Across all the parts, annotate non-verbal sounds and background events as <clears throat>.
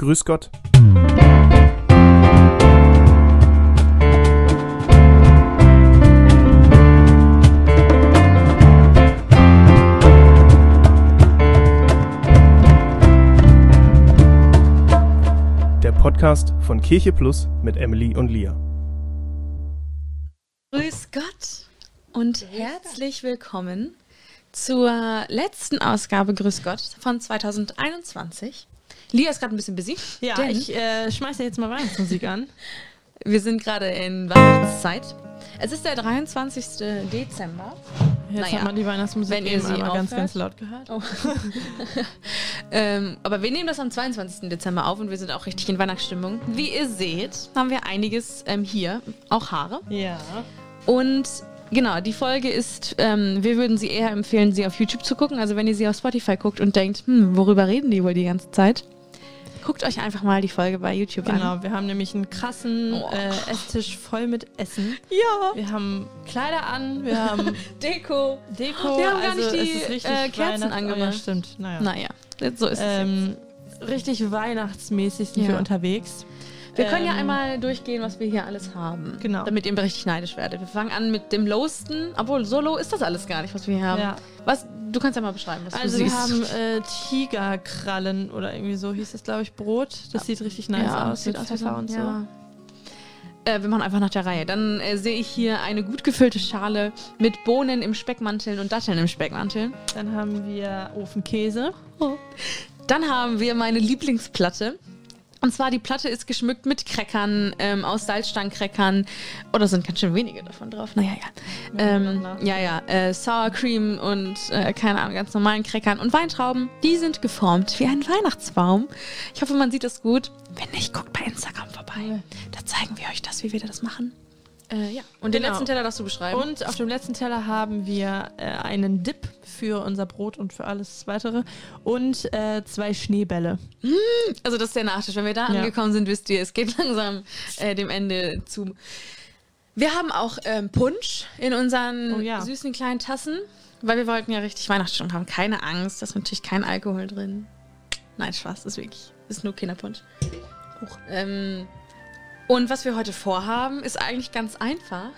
Grüß Gott. Der Podcast von Kirche Plus mit Emily und Lia. Grüß Gott und herzlich willkommen zur letzten Ausgabe Grüß Gott von 2021. Lia ist gerade ein bisschen busy. Ja, denn ich äh, schmeiße jetzt mal Weihnachtsmusik an. wir sind gerade in Weihnachtszeit. Es ist der 23. Dezember. Jetzt Naja, hat man die Weihnachtsmusik wenn ihr eben sie einmal ganz, ganz laut gehört. Oh. <laughs> ähm, aber wir nehmen das am 22. Dezember auf und wir sind auch richtig in Weihnachtsstimmung. Wie ihr seht, haben wir einiges ähm, hier, auch Haare. Ja. Und genau, die Folge ist, ähm, wir würden sie eher empfehlen, sie auf YouTube zu gucken. Also wenn ihr sie auf Spotify guckt und denkt, hm, worüber reden die wohl die ganze Zeit? Guckt euch einfach mal die Folge bei YouTube an. Genau, wir haben nämlich einen krassen Oh. äh, Esstisch voll mit Essen. Ja. Wir haben Kleider an, wir haben <laughs> Deko. Deko. Wir haben gar also nicht die, richtig äh, Kerzen angemacht. Oh, ja, stimmt. Naja. Naja, so ist es. Ähm, richtig weihnachtsmäßig sind Ja. wir unterwegs. Wir können ja ähm, einmal durchgehen, was wir hier alles haben. Genau. Damit ihr richtig neidisch werdet. Wir fangen an mit dem Lowsten. Obwohl, so low ist das alles gar nicht, was wir hier haben. Ja. Was, du kannst ja mal beschreiben, was Also du wir siehst. haben äh, Tigerkrallen oder irgendwie so hieß das, glaube ich, Brot. Das sieht richtig nice ja, aus sieht mit aus Pfeffer und so. Ja. Äh, wir machen einfach nach der Reihe. Dann äh, sehe ich hier eine gut gefüllte Schale mit Bohnen im Speckmantel und Datteln im Speckmantel. Dann haben wir Ofenkäse. Dann haben wir meine Lieblingsplatte. Und zwar die Platte ist geschmückt mit Crackern, ähm, aus Salzstangencrackern. Oder sind ganz schön wenige davon drauf. Naja, ja. Ähm, ja, ja. Äh, Sour Cream und, äh, keine Ahnung, ganz normalen Crackern. Und Weintrauben, die sind geformt wie ein Weihnachtsbaum. Ich hoffe, man sieht das gut. Wenn nicht, guckt bei Instagram vorbei. Da zeigen wir euch das, wie wir das machen. Äh, ja. Und den Genau. letzten Teller darfst du beschreiben. Und auf dem letzten Teller haben wir äh, einen Dip für unser Brot und für alles weitere. Und äh, zwei Schneebälle. Also das ist der Nachtisch. Wenn wir da Ja. angekommen sind, wisst ihr, es geht <laughs> langsam äh, dem Ende zu. Wir haben auch ähm, Punsch in unseren Oh ja. süßen kleinen Tassen, weil wir wollten ja richtig Weihnachtsstimmung haben. Keine Angst, da ist natürlich kein Alkohol drin. Nein, Spaß, ist wirklich, ist nur Kinderpunsch. Ähm, und was wir heute vorhaben, ist eigentlich ganz einfach.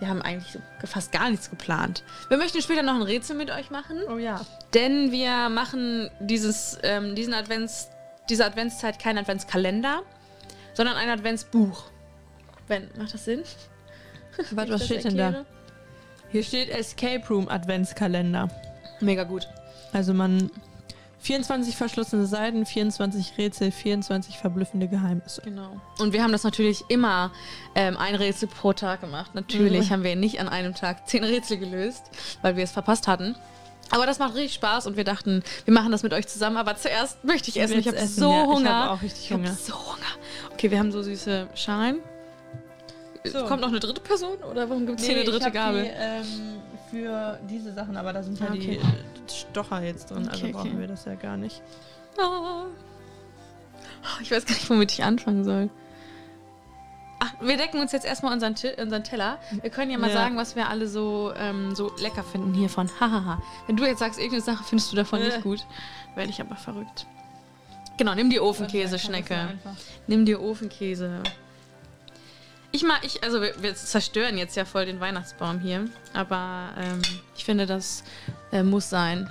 Wir haben eigentlich fast gar nichts geplant. Wir möchten später noch ein Rätsel mit euch machen. Oh ja. Denn wir machen dieses, ähm, diesen Advents, diese Adventszeit kein Adventskalender, sondern ein Adventsbuch. Wenn, macht das Sinn? Warte, <laughs> was steht denn da? Hier steht Escape Room Adventskalender. Mega gut. Also man 24 verschlossene Seiten, 24 Rätsel, 24 verblüffende Geheimnisse. Genau. Und wir haben das natürlich immer ähm, ein Rätsel pro Tag gemacht. Natürlich Mhm. haben wir nicht an einem Tag zehn Rätsel gelöst, weil wir es verpasst hatten. Aber das macht richtig Spaß und wir dachten, wir machen das mit euch zusammen. Aber zuerst möchte ich essen. Ich habe so ja. Hunger. Ich habe auch richtig Ich habe Hunger. so Hunger. Okay, wir haben so süße Schalen. So. Kommt noch eine dritte Person oder warum gibt es hier eine dritte Gabel? Die, ähm, für diese Sachen, aber da sind ja die okay. äh, Stocher jetzt drin, also Okay, brauchen okay. wir das ja gar nicht. Ah. Ich weiß gar nicht, womit ich anfangen soll. Ach, wir decken uns jetzt erstmal unseren, unseren Teller. Wir können ja mal Ja. sagen, was wir alle so, ähm, so lecker finden hiervon. Hahaha. Wenn du jetzt sagst, irgendeine Sache findest du davon Äh. nicht gut, werde ich aber verrückt. Genau, nimm die Ofenkäse-Schnecke. Ja, einfach. Nimm dir Ofenkäse. Ich mag, ich, also wir, wir zerstören jetzt ja voll den Weihnachtsbaum hier, aber ähm, ich finde, das äh, muss sein,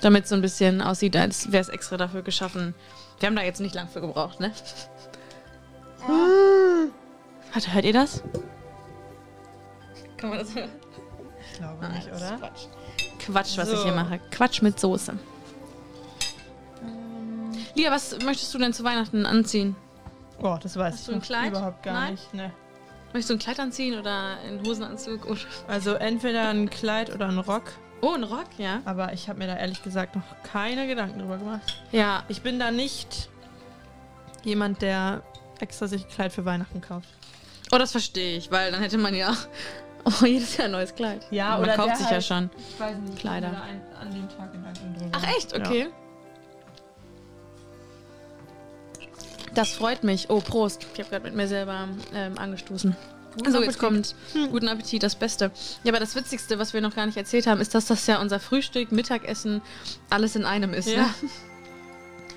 damit es so ein bisschen aussieht, als wäre es extra dafür geschaffen. Wir haben da jetzt nicht lang für gebraucht, ne? Warte, hört ihr das? Kann man das hören? Ich glaube Nein, nicht, oder? Quatsch. Quatsch, was ich So. hier mache. Quatsch mit Soße. Lia, was möchtest du denn zu Weihnachten anziehen? Oh, das weiß Hast ich du ein Kleid? überhaupt gar Nein? nicht. Ne. Möchtest du ein Kleid anziehen oder einen Hosenanzug? Oder Also entweder ein Kleid oder ein Rock, oh, ein Rock, ja. aber ich habe mir da ehrlich gesagt noch keine Gedanken drüber gemacht. Ja, Ich bin da nicht jemand, der extra sich ein Kleid für Weihnachten kauft. oh, das verstehe ich, weil dann hätte man ja <laughs> oh, jedes Jahr ein neues Kleid. Ja, man oder kauft der sich ja halt- schon. Ich weiß nicht, Kleider. ich an dem Tag drüber. Ach echt? Ja. Das freut mich. Oh, Prost. Ich habe gerade mit mir selber ähm, angestoßen. Guten so, jetzt kommt guten Appetit, das Beste. Ja, aber das Witzigste, was wir noch gar nicht erzählt haben, ist, dass das ja unser Frühstück, Mittagessen, alles in einem ist. Ja. Ne?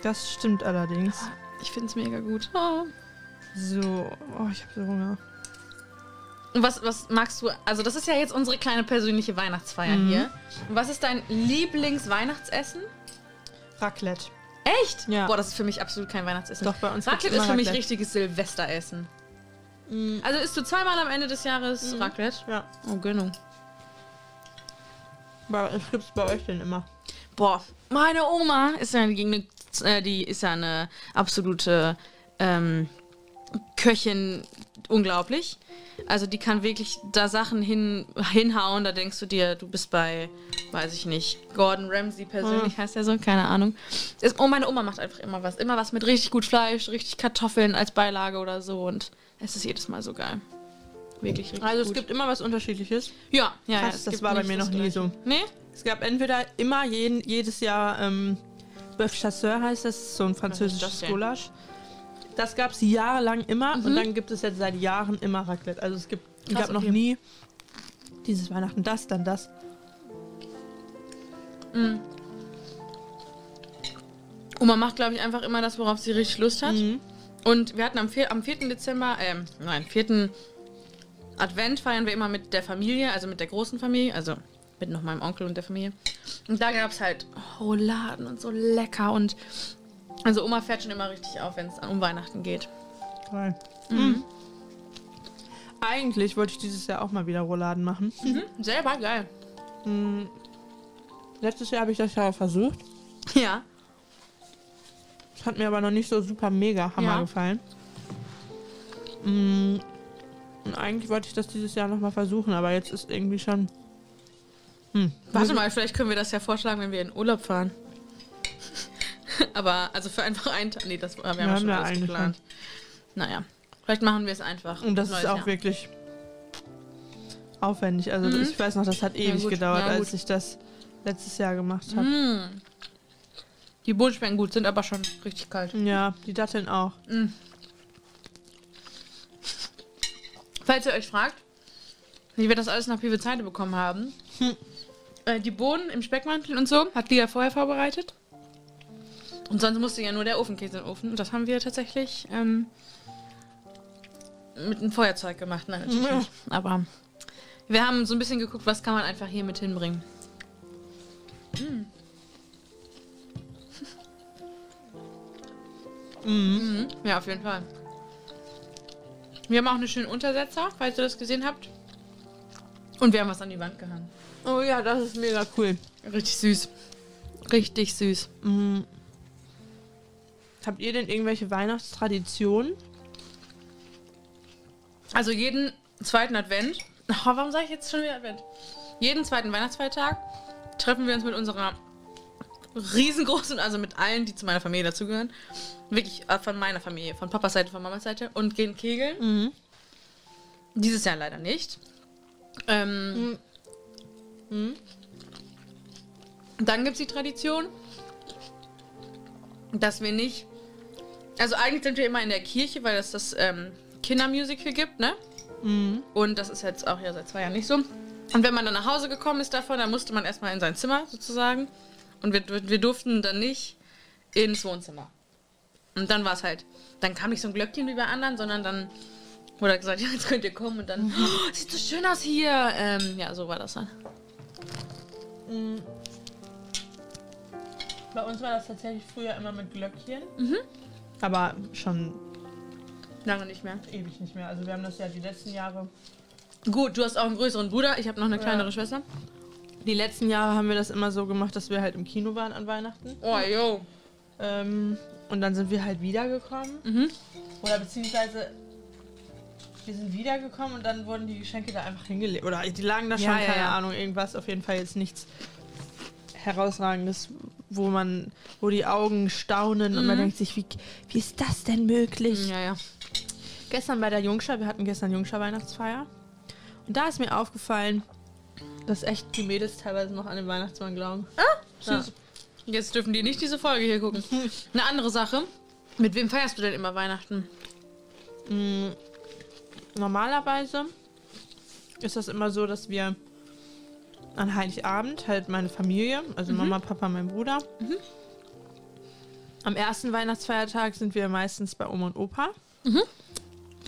Das stimmt allerdings. Ich finde es mega gut. Oh. So, oh, ich habe so Hunger. Und was, was magst du? Also, das ist ja jetzt unsere kleine persönliche Weihnachtsfeier Mhm. hier. Was ist dein Lieblingsweihnachtsessen? Raclette. Echt? Ja. Boah, das ist für mich absolut kein Weihnachtsessen. Doch, bei uns Raclette ist für mich Raclette. richtiges Silvesteressen. Mm, Also isst du zweimal am Ende des Jahres Mhm. Raclette? ja, Oh, Gönnung. aber was gibt's bei euch denn immer? Boah, meine Oma ist ja, gegen eine, äh, die ist ja eine absolute ähm, Köchin, unglaublich. Also die kann wirklich da Sachen hin, hinhauen, da denkst du dir, du bist bei, weiß ich nicht, Gordon Ramsay persönlich heißt der so, keine Ahnung. Ist, oh, meine Oma macht einfach immer was. Immer was mit richtig gut Fleisch, richtig Kartoffeln als Beilage oder so und es ist jedes Mal so geil. Wirklich richtig Also es gut. gibt immer was Unterschiedliches. ja, ja, ja, Krass, es das war bei mir noch nie so. Nee? Es gab entweder immer jeden, jedes Jahr ähm, Bœuf Chasseur heißt das, so ein französisches das denn? Das gab es jahrelang immer Mhm. und dann gibt es jetzt seit Jahren immer Raclette. Also es gibt, Krass, gab noch okay. nie dieses Weihnachten das, dann das. Mhm. Oma macht, glaube ich, einfach immer das, worauf sie richtig Lust hat. Mhm. Und wir hatten am, am 4. Dezember, ähm, nein, 4. Advent feiern wir immer mit der Familie, also mit der großen Familie, also mit noch meinem Onkel und der Familie. Und da gab es halt Rouladen und so lecker und also Oma fährt schon immer richtig auf, wenn es um Weihnachten geht. Geil. Mhm. Eigentlich wollte ich dieses Jahr auch mal wieder Rouladen machen. Selber geil. Mhm. Letztes Jahr habe ich das ja versucht. Ja. Das hat mir aber noch nicht so super mega Hammer Ja. gefallen. Mm, Und eigentlich wollte ich das dieses Jahr nochmal versuchen, aber jetzt ist irgendwie schon. Hm. Warte mal, vielleicht können wir das ja vorschlagen, wenn wir in Urlaub fahren. <laughs> Aber, also für einfach einen Tag. Nee, das wir haben wir, Wir haben schon ja alles geplant. Naja, vielleicht machen wir es einfach. Und das ist auch Jahr. wirklich aufwendig. Also Mhm. ich weiß noch, das hat ewig gut, gedauert, ja, als ich das letztes Jahr gemacht habe. Mm. Die Bohnen schmecken gut, sind aber schon richtig kalt. Ja, die Datteln auch. Falls ihr euch fragt, wie wir das alles nach Pivezeite bekommen haben, äh, die Bohnen im Speckmantel und so hat Lia vorher vorbereitet. Und sonst musste ja nur der Ofenkäse in den Ofen. Und das haben wir tatsächlich ähm, mit einem Feuerzeug gemacht. Nein, natürlich Ja. nicht. <laughs> Aber wir haben so ein bisschen geguckt, was kann man einfach hier mit hinbringen. Mhm. Ja, auf jeden Fall. Wir haben auch einen schönen Untersetzer, falls ihr das gesehen habt. Und wir haben was an die Wand gehangen. Oh ja, das ist mega cool. Richtig süß. Richtig süß. Mm. Habt ihr denn irgendwelche Weihnachtstraditionen? Also jeden zweiten Advent. <laughs> Oh, warum sage ich jetzt schon wieder Advent? Jeden zweiten Weihnachtsfeiertag treffen wir uns mit unserer riesengroßen, also mit allen, die zu meiner Familie dazugehören. Wirklich äh, von meiner Familie, von Papas Seite, von Mamas Seite und gehen kegeln. Mhm. Dieses Jahr leider nicht. Ähm, Mhm. Dann gibt es die Tradition, dass wir nicht. Also eigentlich sind wir immer in der Kirche, weil es das ähm, Kindermusical gibt, ne? Mhm. Und das ist jetzt auch ja seit zwei Jahren nicht so. Und wenn man dann nach Hause gekommen ist davon, dann musste man erstmal in sein Zimmer sozusagen. Und wir, wir durften dann nicht ins Wohnzimmer. Und dann war es halt, dann kam nicht so ein Glöckchen wie bei anderen, sondern dann wurde halt gesagt, <laughs> ja, jetzt könnt ihr kommen und dann, oh, sieht so schön aus hier. Ähm, ja, so war das dann. Mhm. Bei uns war das tatsächlich früher immer mit Glöckchen. Mhm. Aber schon Lange nicht mehr. ewig nicht mehr. Also wir haben das ja die letzten Jahre. Gut, du hast auch einen größeren Bruder, ich habe noch eine kleinere Ja. Schwester. Die letzten Jahre haben wir das immer so gemacht, dass wir halt im Kino waren an Weihnachten. Oh, yo. Ähm, und dann sind wir halt wiedergekommen. Mhm. Oder beziehungsweise wir sind wiedergekommen und dann wurden die Geschenke da einfach hingelegt. Oder die lagen da schon, Ja, ja, keine ja. Ahnung, irgendwas. Auf jeden Fall jetzt nichts herausragendes, wo man, wo die Augen staunen und man Mhm. denkt sich, wie, wie ist das denn möglich? Ja, ja. Gestern bei der Jungschar, wir hatten gestern Jungschar Weihnachtsfeier. Und da ist mir aufgefallen, dass echt die Mädels teilweise noch an den Weihnachtsmann glauben. Ja. Süß. Jetzt dürfen die nicht diese Folge hier gucken. <laughs> Eine andere Sache. Mit wem feierst du denn immer Weihnachten? Mm, Normalerweise ist das immer so, dass wir an Heiligabend halt meine Familie, also Mama, Papa, mein Bruder, Am ersten Weihnachtsfeiertag sind wir meistens bei Oma und Opa.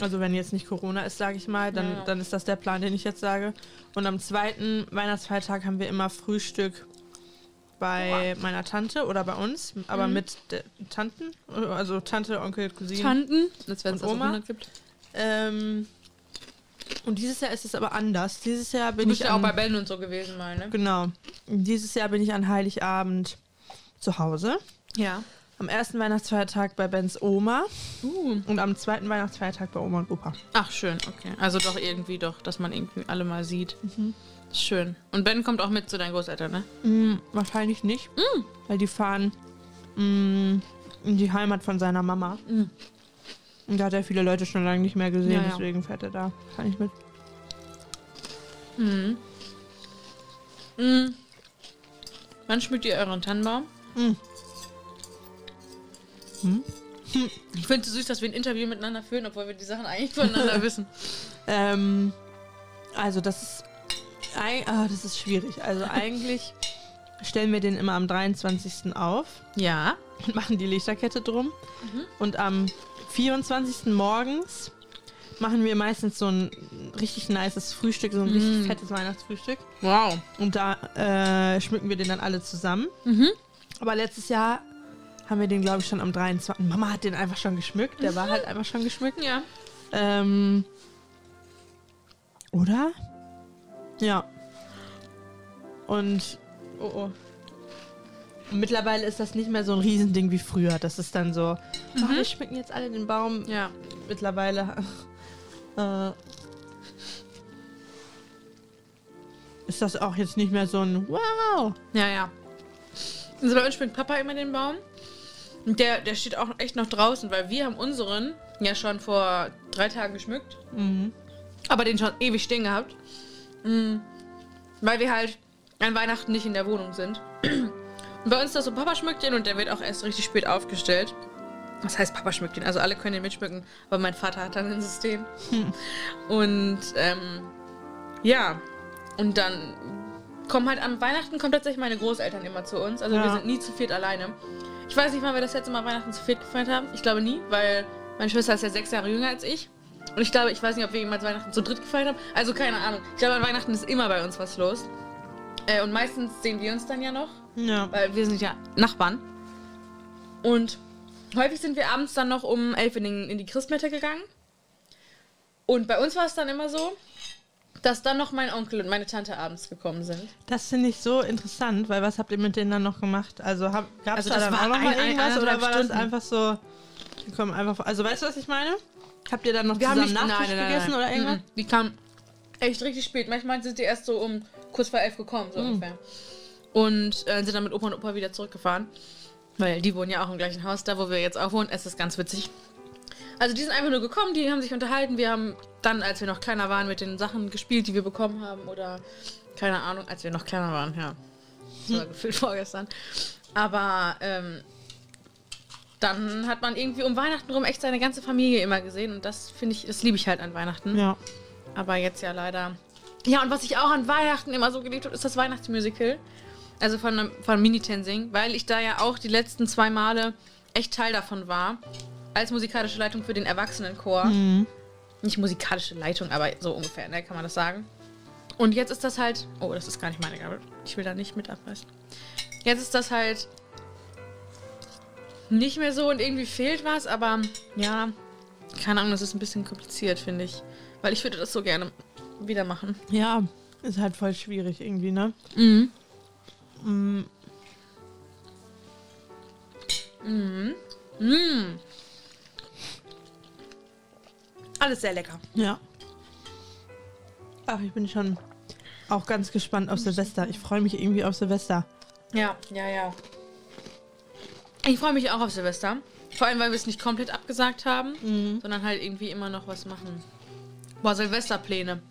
Also wenn jetzt nicht Corona ist, sage ich mal, dann, Ja, dann ist das der Plan, den ich jetzt sage. Und am zweiten Weihnachtsfeiertag haben wir immer Frühstück bei meiner Tante oder bei uns, aber Mhm. mit der Tanten, also Tante, Onkel, Cousine. Tanten, als wenn es also Oma? 100 gibt. Ähm, und dieses Jahr ist es aber anders. Dieses Jahr Du bin bist ich ja auch an, bei Ben und so gewesen mal, ne? genau. Dieses Jahr bin ich an Heiligabend zu Hause. Ja. Am ersten Weihnachtsfeiertag bei Bens Oma Uh. und am zweiten Weihnachtsfeiertag bei Oma und Opa. Ach, schön, okay. Also doch irgendwie doch, dass man irgendwie alle mal sieht. Ist schön. Und Ben kommt auch mit zu deinen Großeltern, ne? Mm, wahrscheinlich nicht, weil die fahren mm, in die Heimat von seiner Mama. Und da hat er viele Leute schon lange nicht mehr gesehen, Ja, ja. deswegen fährt er da. Kann ich mit. Mhm. Mhm. Wann schmückt ihr euren Tannenbaum? Mhm. Mhm. Ich finde es süß, dass wir ein Interview miteinander führen, obwohl wir die Sachen eigentlich voneinander <laughs> wissen. Ähm, also das ist, ah, das ist schwierig. Also <laughs> eigentlich stellen wir den immer am 23. auf Ja. und machen die Lichterkette drum. Mhm. Und am 24. morgens machen wir meistens so ein richtig nices Frühstück, so ein richtig Mm. fettes Weihnachtsfrühstück. Wow. Und da äh, schmücken wir den dann alle zusammen. Mhm. Aber letztes Jahr haben wir den, glaube ich, schon am 23. Mama hat den einfach schon geschmückt. Der war halt einfach schon geschmückt. Ja. Ähm, oder? Ja. Und oh oh. Und mittlerweile ist das nicht mehr so ein Riesending wie früher. Das ist dann so, oh, wir schmücken jetzt alle den Baum. Ja. Mittlerweile äh, ist das auch jetzt nicht mehr so ein Wow. Ja, ja. Also bei uns schmückt Papa immer den Baum. Und der, der steht auch echt noch draußen, weil wir haben unseren ja schon vor drei Tagen geschmückt. Mhm. Aber den schon ewig stehen gehabt. Mhm. Weil wir halt an Weihnachten nicht in der Wohnung sind. <clears throat> Bei uns ist das so, Papa schmückt den und der wird auch erst richtig spät aufgestellt. Was heißt, Papa schmückt den? Also alle können den mitschmücken, aber mein Vater hat dann ein System. <laughs> Und ähm, ja, und dann kommen halt am Weihnachten kommen tatsächlich meine Großeltern immer zu uns. Also wir Ja. sind nie zu viert alleine. Ich weiß nicht, wann wir das letzte Mal Weihnachten zu viert gefeiert haben. Ich glaube nie, weil meine Schwester ist ja sechs Jahre jünger als ich. Und ich glaube, ich weiß nicht, ob wir jemals Weihnachten zu dritt gefeiert haben. Also keine Ahnung. Ich glaube, an Weihnachten ist immer bei uns was los. Äh, und meistens sehen wir uns dann ja noch, Ja. weil wir sind ja Nachbarn. Und häufig sind wir abends dann noch um elf in, den, in die Christmette gegangen. Und bei uns war es dann immer so, dass dann noch mein Onkel und meine Tante abends gekommen sind. Das finde ich so interessant, weil was habt ihr mit denen dann noch gemacht? Also gab es Also da das dann auch noch ein- mal ein- irgendwas oder eineinhalb war das Stunden. einfach so, die kommen einfach, also weißt du, was ich meine? Habt ihr dann noch Wir zusammen nicht Nachtisch gegessen oder irgendwas? Mhm. Die kamen echt richtig spät. Manchmal sind die erst so um kurz vor elf gekommen, so Mhm. ungefähr. Und äh, sind dann mit Opa und Opa wieder zurückgefahren. Weil die wohnen ja auch im gleichen Haus, da wo wir jetzt auch wohnen. Es ist ganz witzig. Also die sind einfach nur gekommen, die haben sich unterhalten. Wir haben dann, als wir noch kleiner waren, mit den Sachen gespielt, die wir bekommen haben. Oder keine Ahnung, als wir noch kleiner waren, ja. Das war gefühlt vorgestern. Aber ähm, dann hat man irgendwie um Weihnachten rum echt seine ganze Familie immer gesehen. Und das finde ich, das liebe ich halt an Weihnachten. Ja. Aber jetzt ja leider. Ja, und was ich auch an Weihnachten immer so geliebt habe, ist das Weihnachtsmusical. Also von, von Mini-Tensing, weil ich da ja auch die letzten zwei Male echt Teil davon war. Als musikalische Leitung für den Erwachsenenchor. Mhm. Nicht musikalische Leitung, aber so ungefähr, ne, kann man das sagen. Und jetzt ist das halt. Oh, das ist gar nicht meine Gabe. Ich will da nicht mit abreißen. Jetzt ist das halt nicht mehr so und irgendwie fehlt was, aber ja, keine Ahnung, das ist ein bisschen kompliziert, finde ich. Weil ich würde das so gerne wieder machen. Ja, ist halt voll schwierig irgendwie, ne? Mhm. Mm, Mhm. Mhm. Alles sehr lecker. ja. Ach, ich bin schon auch ganz gespannt auf Silvester. Ich freue mich irgendwie auf Silvester. Ja, ja, ja. Ich freue mich auch auf Silvester. Vor allem, weil wir es nicht komplett abgesagt haben, Mhm. sondern halt irgendwie immer noch was machen. Boah, Silvesterpläne.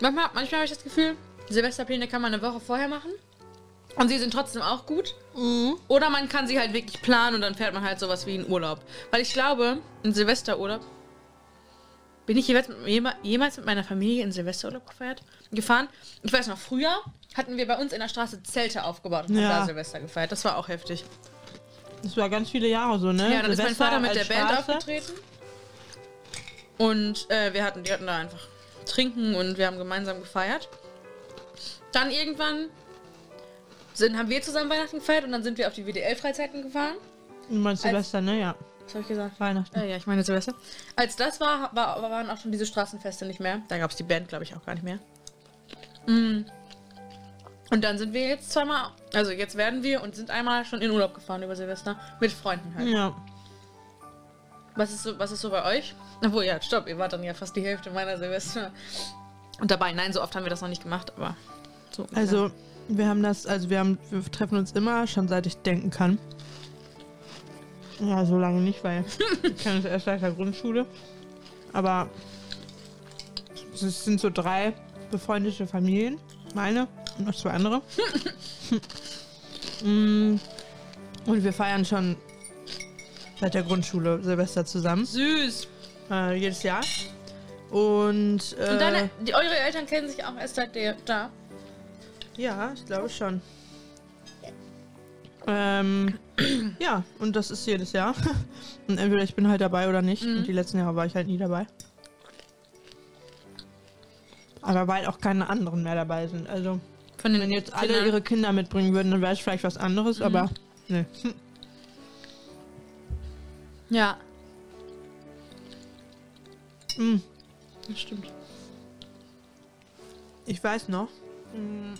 Manchmal, manchmal habe ich das Gefühl, Silvesterpläne kann man eine Woche vorher machen. Und sie sind trotzdem auch gut. Mhm. Oder man kann sie halt wirklich planen und dann fährt man halt sowas wie in Urlaub. Weil ich glaube, in Silvesterurlaub bin ich jemals mit meiner Familie in Silvesterurlaub gefeiert, gefahren. Ich weiß noch, früher hatten wir bei uns in der Straße Zelte aufgebaut und haben Ja. da Silvester gefeiert. Das war auch heftig. Das war ganz viele Jahre so, ne? Ja, dann ist mein Silvester Vater mit der als Band Straße. aufgetreten. Und äh, wir hatten, die hatten da einfach trinken und wir haben gemeinsam gefeiert. Dann irgendwann sind, haben wir zusammen Weihnachten gefeiert und dann sind wir auf die WDL-Freizeiten gefahren. Meinst Als- Silvester, ne? Ja. Was habe ich gesagt? Weihnachten. Äh, ja, ich meine Silvester. Als das war, war, waren auch schon diese Straßenfeste nicht mehr. Da gab es die Band, glaube ich, auch gar nicht mehr. Mm. Und dann sind wir jetzt zweimal, also jetzt werden wir und sind einmal schon in Urlaub gefahren über Silvester mit Freunden halt. Ja. Was ist so, was ist so bei euch? Obwohl, ja, stopp, ihr wart dann ja fast die Hälfte meiner Silvester. Und dabei, nein, so oft haben wir das noch nicht gemacht, aber so. Also, wir haben das, also wir haben, wir treffen uns immer, schon seit ich denken kann. Ja, so lange nicht, weil ich kenne uns erst seit der Grundschule. Aber es sind so drei befreundete Familien. Meine und noch zwei andere. <laughs> Mm, und wir feiern schon seit der Grundschule Silvester zusammen. süß. Äh, jedes Jahr. Und, äh, Und deine, die, eure Eltern kennen sich auch erst seit der da. Ja, ich glaube schon. Ähm, ja, und das ist jedes Jahr. <laughs> Und entweder ich bin halt dabei oder nicht. Mhm. Und die letzten Jahre war ich halt nie dabei. Aber weil auch keine anderen mehr dabei sind. Also, Von den wenn jetzt alle Kindern. ihre Kinder mitbringen würden, dann wäre es vielleicht was anderes, Mhm. aber ne. <laughs> Ja, Mm, das stimmt. Ich weiß noch. mm,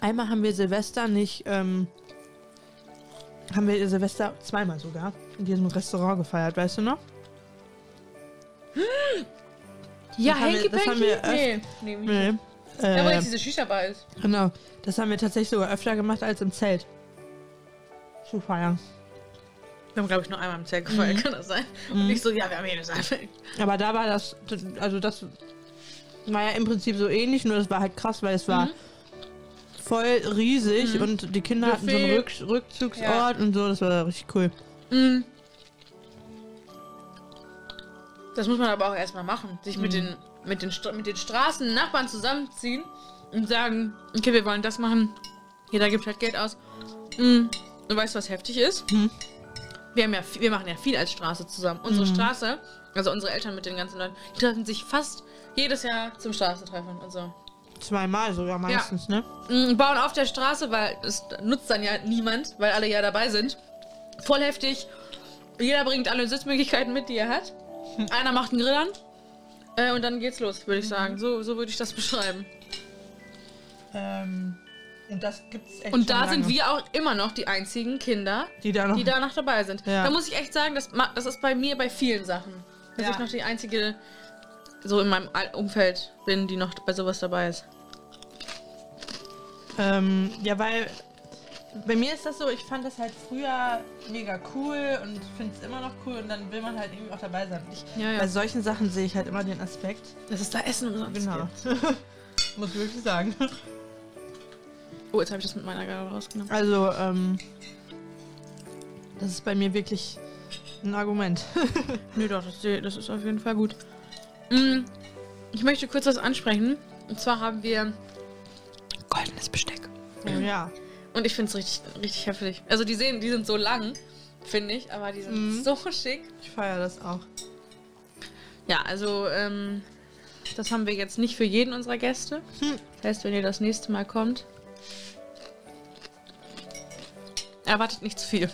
Einmal haben wir Silvester nicht, ähm, haben wir Silvester zweimal sogar in diesem Restaurant gefeiert, weißt du noch? <gasps> Ja, Hanky das haben Panky? wir Nee, nee, nee. Nee. Ja, wo Äh, jetzt diese Shisha-Bar ist. genau. Das haben wir tatsächlich sogar öfter gemacht als im Zelt. Zu feiern. Wir haben, glaube ich, nur einmal im Zelt gefeiert, kann das sein? Und Mhm. ich so, ja, wir haben jedes Mal. Aber da war das, also das war ja im Prinzip so ähnlich, nur das war halt krass, weil es war Mhm. Voll riesig Mhm. und die Kinder hatten so einen Buffet. Rück Rückzugsort Ja. und so, das war richtig cool. Mhm. Das muss man aber auch erstmal machen. Sich mit, den, mit, den, mit den Straßennachbarn zusammenziehen und sagen, okay, wir wollen das machen. Jeder gibt halt Geld aus. Mhm. Und weißt du, was heftig ist? Mhm. Wir, haben ja, wir machen ja viel als Straße zusammen. Unsere Mhm. Straße, also unsere Eltern mit den ganzen Leuten, die treffen sich fast jedes Jahr zum Straßentreffen und so. Zweimal sogar meistens, ne? Mm, bauen auf der Straße, weil es nutzt dann ja niemand, weil alle ja dabei sind. Voll heftig. Jeder bringt alle Sitzmöglichkeiten mit, die er hat. Einer macht einen Grill an. Äh, und dann geht's los, würde ich sagen. So, so würde ich das beschreiben. Ähm, und das gibt's echt Und da sind wir auch immer noch die einzigen Kinder, die da noch. die da noch dabei sind. Ja. Da muss ich echt sagen, das, das ist bei mir bei vielen Sachen. Dass Ja. ich noch die einzige, so in meinem Umfeld bin, die noch bei sowas dabei ist. Ähm, ja, weil bei mir ist das so, ich fand das halt früher mega cool und finde es immer noch cool und dann will man halt irgendwie auch dabei sein. Ich, Ja, ja. Bei solchen Sachen sehe ich halt immer den Aspekt. Das ist da Essen umsonst. Genau. <laughs> Muss ich wirklich sagen. Oh, jetzt habe ich das mit meiner Gabel rausgenommen. Also, ähm, das ist bei mir wirklich ein Argument. <laughs> Nö, doch, das, das ist auf jeden Fall gut. Mm, Ich möchte kurz was ansprechen. Und zwar haben wir goldenes Besteck. oh ja. Und ich finde es richtig, richtig heftig. Also die sehen, die sind so lang, finde ich, aber die sind Mhm. so schick. Ich feiere das auch. Ja, also ähm, das haben wir jetzt nicht für jeden unserer Gäste. Hm. Das heißt, wenn ihr das nächste Mal kommt, erwartet nicht zu viel.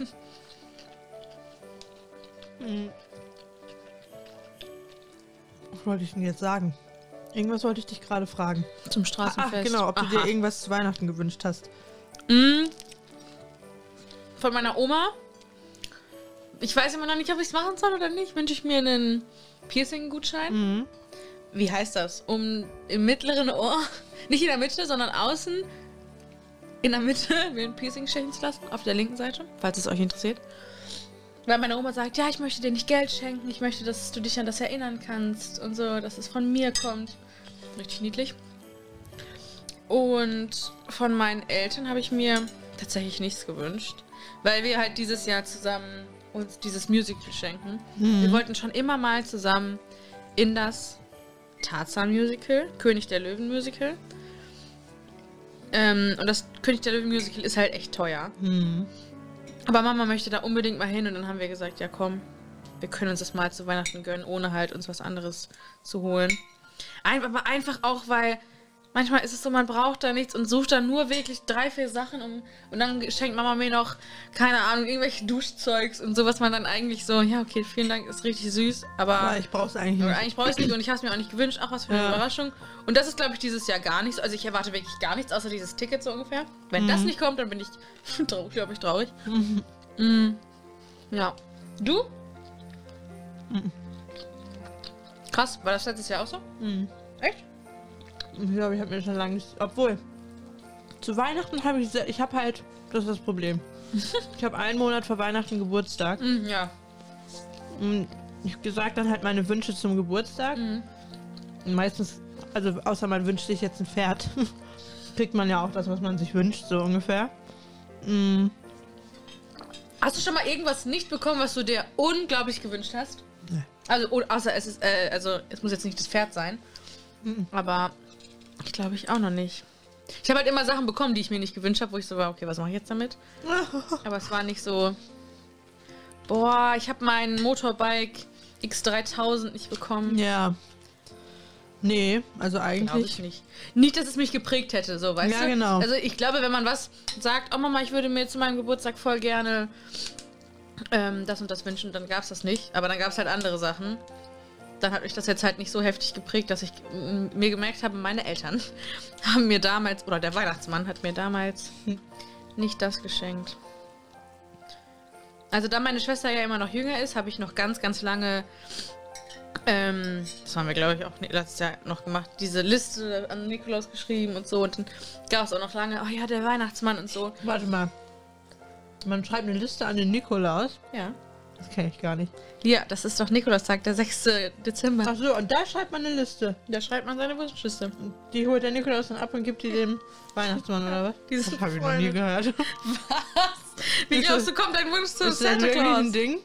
Hm. Was wollte ich denn jetzt sagen? Irgendwas wollte ich dich gerade fragen. Zum Ach, Straßenfest. genau, ob du dir Aha. irgendwas zu Weihnachten gewünscht hast. Mm. Von meiner Oma. Ich weiß immer noch nicht, ob ich es machen soll oder nicht. Wünsche ich mir einen Piercing-Gutschein. Mhm. Wie heißt das? Um im mittleren Ohr, <laughs> nicht in der Mitte, sondern außen in der Mitte <laughs> mir ein Piercing stechen zu lassen. Auf der linken Seite, falls es euch interessiert. Weil meine Oma sagt, ja, ich möchte dir nicht Geld schenken. Ich möchte, dass du dich an das erinnern kannst und so, dass es von mir kommt. Richtig niedlich. Und von meinen Eltern habe ich mir tatsächlich nichts gewünscht. Weil wir halt dieses Jahr zusammen uns dieses Musical schenken. Mhm. Wir wollten schon immer mal zusammen in das Tarzan-Musical, König der Löwen-Musical. Ähm, und das König der Löwen-Musical ist halt echt teuer. Mhm. Aber Mama möchte da unbedingt mal hin und dann haben wir gesagt, ja komm, wir können uns das mal zu Weihnachten gönnen, ohne halt uns was anderes zu holen. Ein- Aber einfach auch, weil manchmal ist es so, man braucht da nichts und sucht dann nur wirklich drei, vier Sachen um, und dann schenkt Mama mir noch, keine Ahnung, irgendwelche Duschzeugs und so, was man dann eigentlich so, ja okay, vielen Dank, ist richtig süß, aber... Ja, ich brauch's eigentlich nicht. eigentlich brauche ich es nicht und ich habe es mir auch nicht gewünscht. Ach, was für eine Ja. Überraschung. Und das ist, glaube ich, dieses Jahr gar nichts. Also ich erwarte wirklich gar nichts, außer dieses Ticket so ungefähr. Wenn das nicht kommt, dann bin ich, <laughs> glaube ich, traurig. <laughs> Mm. Ja. Du? Krass, war das letztes Jahr auch so? Mhm. Ich glaube, ich habe mir schon lange nicht. Obwohl, zu Weihnachten habe ich. sehr- Ich habe halt. Das ist das Problem. <laughs> ich habe einen Monat vor Weihnachten Geburtstag. Mm, ja. Und ich gesagt dann halt meine Wünsche zum Geburtstag. Und meistens, also außer man wünscht sich jetzt ein Pferd, <laughs> kriegt man ja auch das, was man sich wünscht, so ungefähr. Mm, Hast du schon mal irgendwas nicht bekommen, was du dir unglaublich gewünscht hast? Nee. Also, oh, außer es ist, äh, also es muss jetzt nicht das Pferd sein. Aber ich glaube ich auch noch nicht. Ich habe halt immer Sachen bekommen, die ich mir nicht gewünscht habe, wo ich so war, okay, was mache ich jetzt damit? <laughs> Aber es war nicht so. Boah, ich habe mein Motorbike X3000 nicht bekommen. ja. Nee, also eigentlich. nicht. Nicht, dass es mich geprägt hätte, so, weißt Ja, du? genau. Also ich glaube, wenn man was sagt, oh Mama, ich würde mir zu meinem Geburtstag voll gerne ähm, das und das wünschen, dann gab es das nicht. Aber dann gab es halt andere Sachen. Dann hat mich das jetzt halt nicht so heftig geprägt, dass ich mir gemerkt habe, meine Eltern <laughs> haben mir damals, oder der Weihnachtsmann hat mir damals nicht das geschenkt. Also da meine Schwester ja immer noch jünger ist, habe ich noch ganz, ganz lange ähm, das haben wir, glaube ich, auch ne- letztes Jahr noch gemacht. Diese Liste an Nikolaus geschrieben und so. Und dann gab es auch noch lange, oh ja, der Weihnachtsmann und so. Warte mal. Man schreibt eine Liste an den Nikolaus. Ja. Das kenne ich gar nicht. Ja, das ist doch Nikolaustag, der 6. Dezember. Ach so, und da schreibt man eine Liste. Da schreibt man seine Wunschliste. Die holt der Nikolaus dann ab und gibt die dem Weihnachtsmann, oder was? Die das habe ich noch nie gehört. Wie Ist glaubst das- du, kommt dein Wunsch zu Ist das Santa wirklich Claus? ein Ding?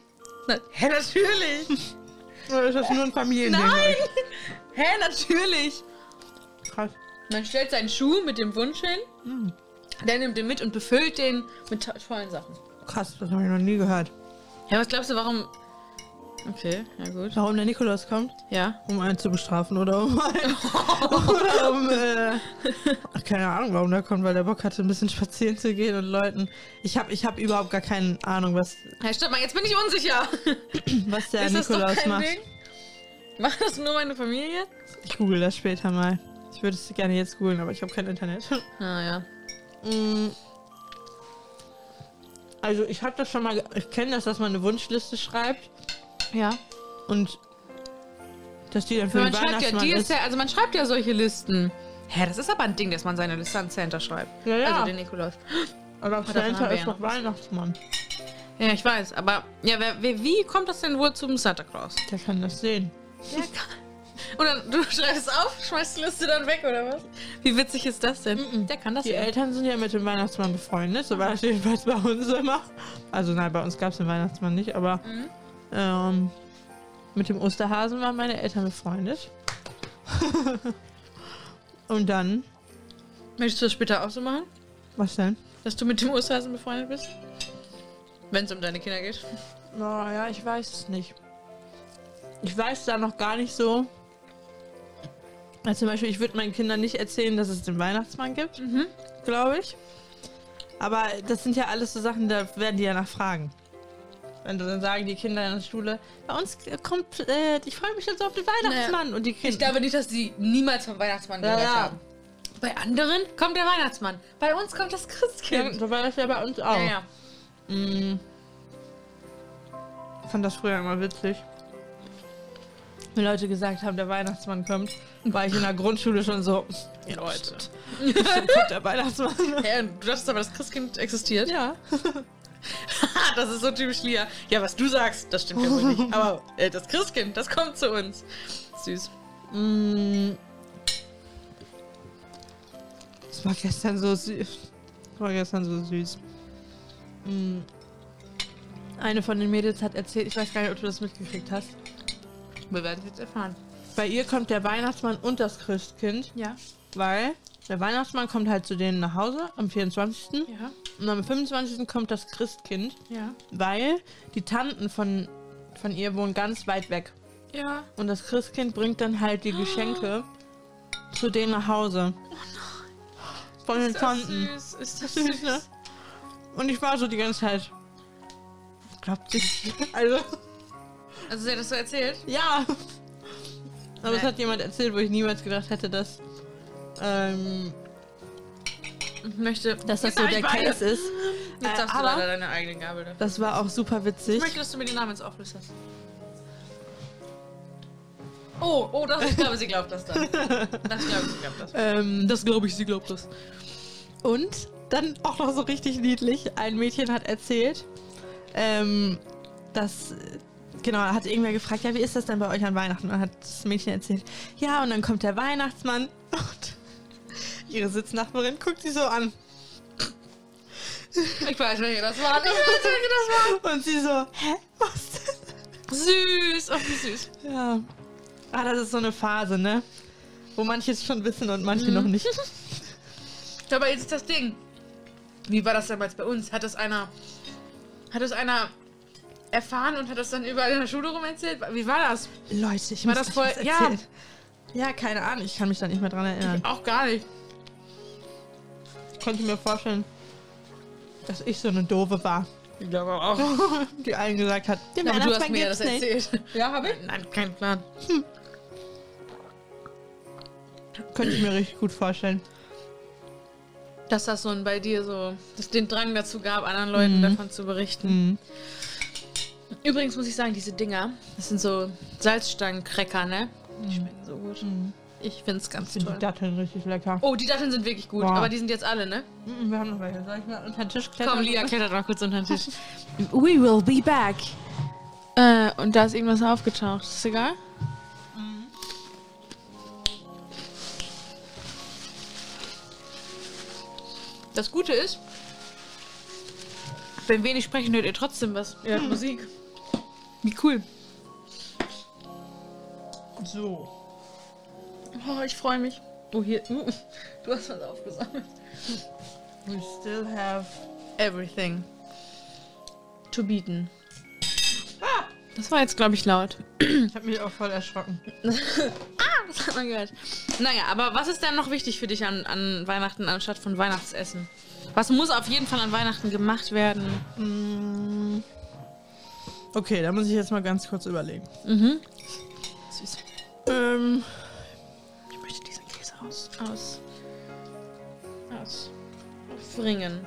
Na, Hä, natürlich. <laughs> Oder ist das nur ein Familiending? Nein. Hä, natürlich. Krass. Man stellt seinen Schuh mit dem Wunsch hin. Hm. Der nimmt den mit und befüllt den mit to tollen Sachen. Krass, das habe ich noch nie gehört. Ja, was glaubst du, warum... Okay, ja gut. Warum der Nikolaus kommt? Ja. Um einen zu bestrafen oder um einen, <laughs> oder um, äh, keine Ahnung, warum der kommt, weil der Bock hatte, ein bisschen spazieren zu gehen und Leuten. Ich habe ich hab überhaupt gar keine Ahnung, was, Hey, stopp mal, jetzt bin ich unsicher. <clears throat> was der ist das Nikolaus kein macht. Ding? Macht das nur meine Familie? Ich google das später mal. Ich würde es gerne jetzt googeln, aber ich habe kein Internet. Naja. Mm. Also ich habe das schon mal, ich kenne das, dass man eine Wunschliste schreibt Ja. und dass die dann für Man den schreibt ja, Weihnachtsmann die ist ist. ja, also man schreibt ja solche Listen. Hä, das ist aber ein Ding, dass man seine Liste an Santa schreibt. Ja, ja. Also den Nikolaus. Aber davon Santa ist ja doch noch. Weihnachtsmann. Ja, ich weiß, aber ja, wer, wer, wie kommt das denn wohl zum Santa Claus? Der kann das sehen. Der kann. Und dann, du <laughs> schreibst es auf, schmeißt die Liste dann weg, oder was? Wie witzig ist das denn? Der kann das Die ja. Eltern sind ja mit dem Weihnachtsmann befreundet, so war das jedenfalls bei uns immer. Also nein, bei uns gab es den Weihnachtsmann nicht, aber Mhm. ähm, mit dem Osterhasen waren meine Eltern befreundet. <laughs> Und dann, Möchtest du das später auch so machen? was denn? Dass du mit dem Osterhasen befreundet bist? Wenn es um deine Kinder geht. Naja, ich weiß es nicht. Ich weiß da noch gar nicht so. Also zum Beispiel, ich würde meinen Kindern nicht erzählen, dass es den Weihnachtsmann gibt, Mhm. glaube ich. Aber das sind ja alles so Sachen, da werden die ja nach fragen. Wenn dann sagen die Kinder in der Schule, bei uns kommt, äh, ich freue mich jetzt so auf den Weihnachtsmann. Und die Kinder. Ich glaube nicht, dass die niemals vom Weihnachtsmann Ja, gehört ja. haben. Bei anderen kommt der Weihnachtsmann. Bei uns kommt das ja, Christkind. so war das ja bei uns auch. Ja, ja. Mm. Ich fand das früher immer witzig. Wenn Leute gesagt haben, der Weihnachtsmann kommt, war ich in der Grundschule schon so, ja, Leute, kommt <laughs> der Weihnachtsmann. Ja, du dachtest aber, das Christkind existiert. Ja. <laughs> das ist so typisch Lia. Ja, was du sagst, das stimmt ja wohl nicht. <laughs> Aber äh, das Christkind, das kommt zu uns. Süß. Mm. Das war gestern so süß. Das war gestern so süß. Mm. Eine von den Mädels hat erzählt, ich weiß gar nicht, ob du das mitgekriegt hast. Wir werden es jetzt erfahren. Bei ihr kommt der Weihnachtsmann und das Christkind, Ja. weil der Weihnachtsmann kommt halt zu denen nach Hause am 24. Ja. Und am 25. kommt das Christkind, Ja. weil die Tanten von, von ihr wohnen ganz weit weg. Ja. Und das Christkind bringt dann halt die Geschenke zu denen nach Hause. Von den Ist das Tanten. süß? Ist das <laughs> Süß, ne? Und ich war so die ganze Zeit. Glaubt sich. Also, Also sie hat das so erzählt? ja. Aber es hat jemand erzählt, wo ich niemals gedacht hätte, dass, ähm, Ich möchte. dass das so Jetzt der ich beide. Case ist. Jetzt Äh, darfst du leider deine eigene Gabel dafür. Das war auch super Ich witzig. möchte, dass du mir die Namen ins auflistest. Oh, oh, das, ich glaube, sie glaubt das dann. Das glaube ich, sie glaubt das. Ähm, Das glaube ich, sie glaubt das. Und dann auch noch so richtig niedlich. Ein Mädchen hat erzählt, ähm, dass, genau, hat irgendwer gefragt, ja, wie ist das denn bei euch an Weihnachten? Und dann hat das Mädchen erzählt, ja, und dann kommt der Weihnachtsmann und <laughs> ihre Sitznachbarin guckt sie so an. Ich weiß, welche das war. <laughs> Ich weiß, welche das Und sie so, hä, was denn? war. Süß. Oh, wie süß. Ja. Ah, das ist so eine Phase, ne? Wo manche es schon wissen und manche Mhm. noch nicht. <laughs> Aber jetzt ist das Ding. Wie war das damals bei uns? Hat das einer. Hat das einer erfahren und hat das dann überall in der Schule rum erzählt? Wie war das? Leute, ich War muss das voll- was ja. erzählen. Ja, keine Ahnung, ich kann mich da nicht mehr dran erinnern. Auch gar nicht. Ich konnte mir vorstellen, dass ich so eine Doofe war, Ich glaube auch. <laughs> die allen gesagt hat, den Aber du hast mir gibt's das nicht. erzählt. Ja, habe ich. Nein, kein Plan. Könnte ich mir richtig gut vorstellen. Dass das so ein bei dir so, dass den Drang dazu gab, anderen Leuten Mhm. davon zu berichten. Mhm. Übrigens muss ich sagen, diese Dinger, das sind so Salzstangencracker, ne? Die schmecken so gut. Mhm. Ich find's ganz Ich finde toll. die Datteln richtig lecker. Oh, die Datteln sind wirklich gut, Wow. aber die sind jetzt alle, ne? Mhm, Wir haben noch welche. Soll ich mal unter den Tisch klettern? Komm, Lia, klettert mal kurz unter den Tisch. <laughs> We will be back. äh, und da ist irgendwas aufgetaucht. Ist egal? Das Gute ist, wenn wenig sprechen, hört ihr trotzdem was. Ihr hört Musik. Wie cool. So. Oh, ich freue mich. Oh, hier. Uh, du hast was aufgesammelt. We still have... Everything. To bieten. Ah, das war jetzt, glaube ich, laut. Ich habe mich auch voll erschrocken. <laughs> Das hat man gehört. Naja, aber was ist denn noch wichtig für dich an, an Weihnachten anstatt von Weihnachtsessen? Was muss auf jeden Fall an Weihnachten gemacht werden? Mm. Okay, da muss ich jetzt mal ganz kurz überlegen. Mhm. Süß. Ähm, Ich möchte diesen Käse aus. aus. aus. Bringen.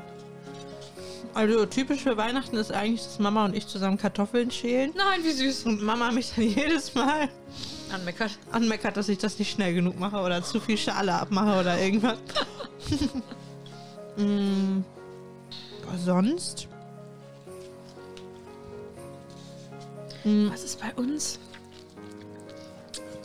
also typisch für Weihnachten ist eigentlich, dass Mama und ich zusammen Kartoffeln schälen. Nein, wie süß. Und Mama mich dann <laughs> jedes Mal Anmeckert. anmeckert, dass ich das nicht schnell genug mache oder zu viel Schale abmache oder irgendwas. <laughs> <laughs> mm. Aber sonst? Mm, Was ist bei uns?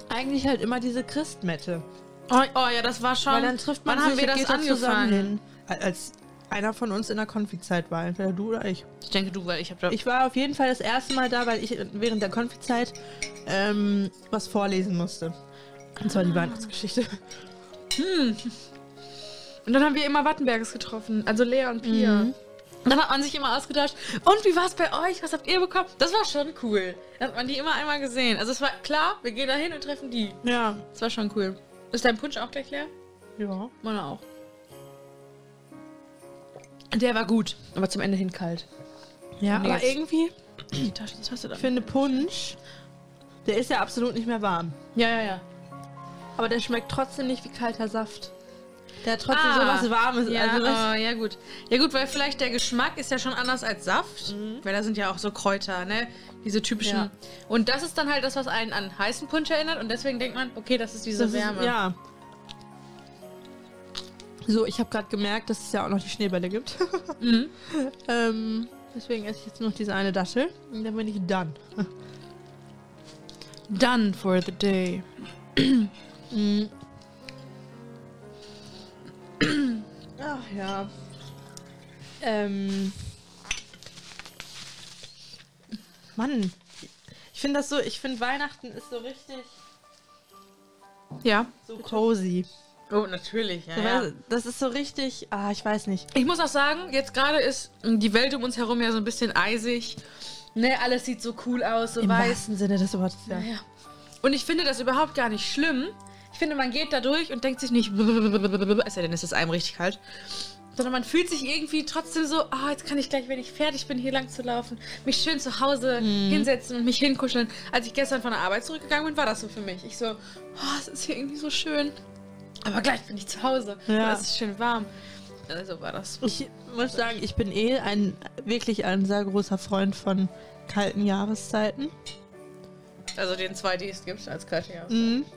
eigentlich halt immer diese Christmette. Oh, oh ja, das war schon. Weil dann trifft man Wann haben wir das angefangen? Als einer von uns in der Konfizeit war, entweder du oder ich. Ich denke du, weil ich habe da. Ich war auf jeden Fall das erste Mal da, weil ich während der Konfizeit ähm, was vorlesen musste. Und zwar die Weihnachtsgeschichte. Und dann haben wir immer Wattenberges getroffen. Also Lea und Pia. Mhm. Dann hat man sich immer ausgetauscht. Und wie war es bei euch? Was habt ihr bekommen? Das war schon cool. Da hat man die immer einmal gesehen. Also es war klar, wir gehen da hin und treffen die. Ja. Das war schon cool. Ist dein Punsch auch gleich leer? Ja. Meiner auch. Der war gut, aber zum Ende hin kalt. Ja, aber irgendwie, <clears throat> Die Taschen, was hast du da? ich finde Punsch, der ist ja absolut nicht mehr warm. Ja, ja, ja. Aber der schmeckt trotzdem nicht wie kalter Saft. Der hat trotzdem Ah, so was Warmes. Ja, also was, oh, ja, gut. Ja, gut, weil vielleicht der Geschmack ist ja schon anders als Saft. Mhm. Weil da sind ja auch so Kräuter, ne? Diese typischen. Ja. Und das ist dann halt das, was einen an heißen Punsch erinnert. Und deswegen denkt man, okay, das ist diese das Wärme. Ist, ja. So, ich habe gerade gemerkt, dass es ja auch noch die Schneebälle gibt. <laughs> Mhm. ähm, deswegen esse ich jetzt noch diese eine Dattel. Und dann bin ich done. <laughs> Done for the day. <clears throat> Mm. Ach ja. Ähm. Mann. Ich finde das so, ich finde Weihnachten ist so richtig Ja. so cozy. Oh, natürlich, So, weil Das ist so richtig, ah, ich weiß nicht. Ich muss auch sagen, jetzt gerade ist die Welt um uns herum ja so ein bisschen eisig. Ne, alles sieht so cool aus, so Im weiß. wahrsten Sinne des Wortes, ja. Ja. Und ich finde das überhaupt gar nicht schlimm. Ich finde, man geht da durch und denkt sich nicht, <laughs> es sei denn, es ist einem richtig kalt. Sondern man fühlt sich irgendwie trotzdem so, ah, jetzt kann ich gleich, wenn ich fertig bin, hier lang zu laufen, mich schön zu Hause hinsetzen und mich hinkuscheln. Als ich gestern von der Arbeit zurückgegangen bin, war das so für mich. Ich so, oh, es ist hier irgendwie so schön. Aber gleich bin ich zu Hause. Ja. Es ist schön warm. Also war das. Ich muss sagen, ich bin eh ein wirklich ein sehr großer Freund von kalten Jahreszeiten. Also den zwei, die es gibt als kalte Jahreszeit. Mhm. <laughs>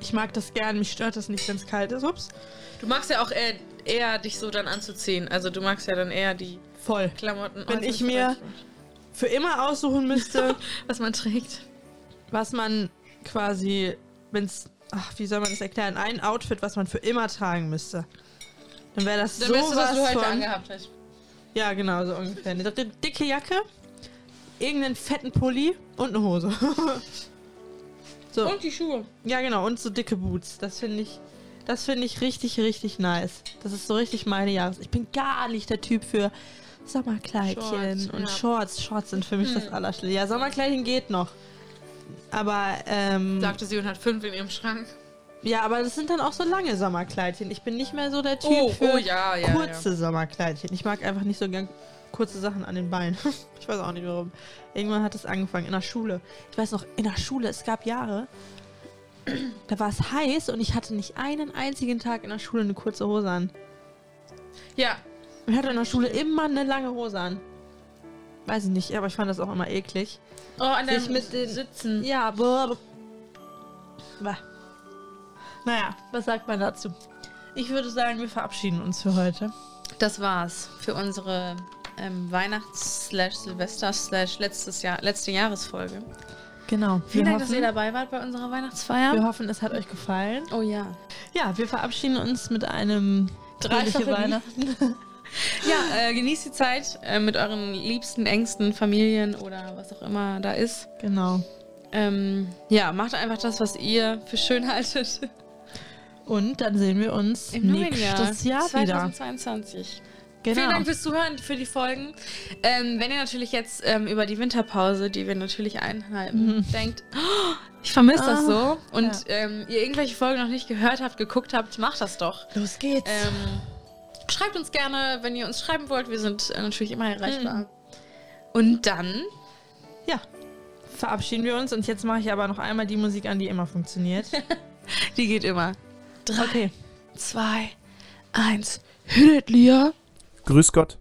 Ich mag das gern, mich stört das nicht, wenn es kalt ist. Ups. Du magst ja auch eher, eher dich so dann anzuziehen. Also du magst ja dann eher die Voll. Klamotten. Wenn ich mir- Für immer aussuchen müsste, <laughs> was man trägt. was man quasi, wenn es, ach, wie soll man das erklären, ein Outfit, was man für immer tragen müsste. Dann wäre das Dann so du, was du heute von, angehabt hast. Ja, genau, so ungefähr. Eine di- dicke Jacke, irgendeinen fetten Pulli und eine Hose. <laughs> so. Und die Schuhe. Ja, genau, und so dicke Boots. Das finde ich, das finde ich richtig, richtig nice. Das ist so richtig meine Jahres. Ich bin gar nicht der Typ für Sommerkleidchen Shorts, und ja. Shorts. Shorts sind für mich das Hm. Allerschlimmste. Ja, Sommerkleidchen geht noch. Aber, ähm, Sagte sie und hat fünf in ihrem Schrank. ja, aber das sind dann auch so lange Sommerkleidchen. Ich bin nicht mehr so der Typ Oh, für oh ja, ja. kurze Sommerkleidchen. Ich mag einfach nicht so gern kurze Sachen an den Beinen. <laughs> ich weiß auch nicht warum. Irgendwann hat es angefangen in der Schule. Ich weiß noch, in der Schule, es gab Jahre, <clears throat> da war es heiß und ich hatte nicht einen einzigen Tag in der Schule eine kurze Hose an. Ja. Ich hatte in der Schule immer eine lange Hose an. Weiß ich nicht, aber ich fand das auch immer eklig. Oh, an deinem mit den- Sitzen. Ja, aber. Bah. Naja, was sagt man dazu? Ich würde sagen, wir verabschieden uns für heute. Das war's für unsere ähm, Weihnachts-Silvester-letztes Jahr, letzte Jahresfolge. Genau. Vielen wir Dank, dass ihr hoffen, dabei wart bei unserer Weihnachtsfeier. wir hoffen, es hat euch gefallen. oh ja. Ja, wir verabschieden uns mit einem fröhliche Weihnachten. <laughs> Ja, äh, genießt die Zeit äh, mit euren liebsten, engsten Familien oder was auch immer da ist. Genau. Ähm, ja, macht einfach das, was ihr für schön haltet. Und dann sehen wir uns Im neuen nächstes Jahr, Jahr, wieder. 2022. Genau. Vielen Dank fürs Zuhören, für die Folgen. Ähm, wenn ihr natürlich jetzt ähm, über die Winterpause, die wir natürlich einhalten, Mhm. denkt, oh, ich vermisse das Ah, so und ähm, ihr irgendwelche Folgen noch nicht gehört habt, geguckt habt, macht das doch. Los geht's. Ähm, schreibt uns gerne, wenn ihr uns schreiben wollt. Wir sind äh, natürlich immer erreichbar. Mhm. Und dann ja. Verabschieden wir uns und jetzt mache ich aber noch einmal die Musik an, die immer funktioniert. <laughs> Die geht immer. Drei, Okay. zwei, eins. Hüllet, Lia. Grüß Gott.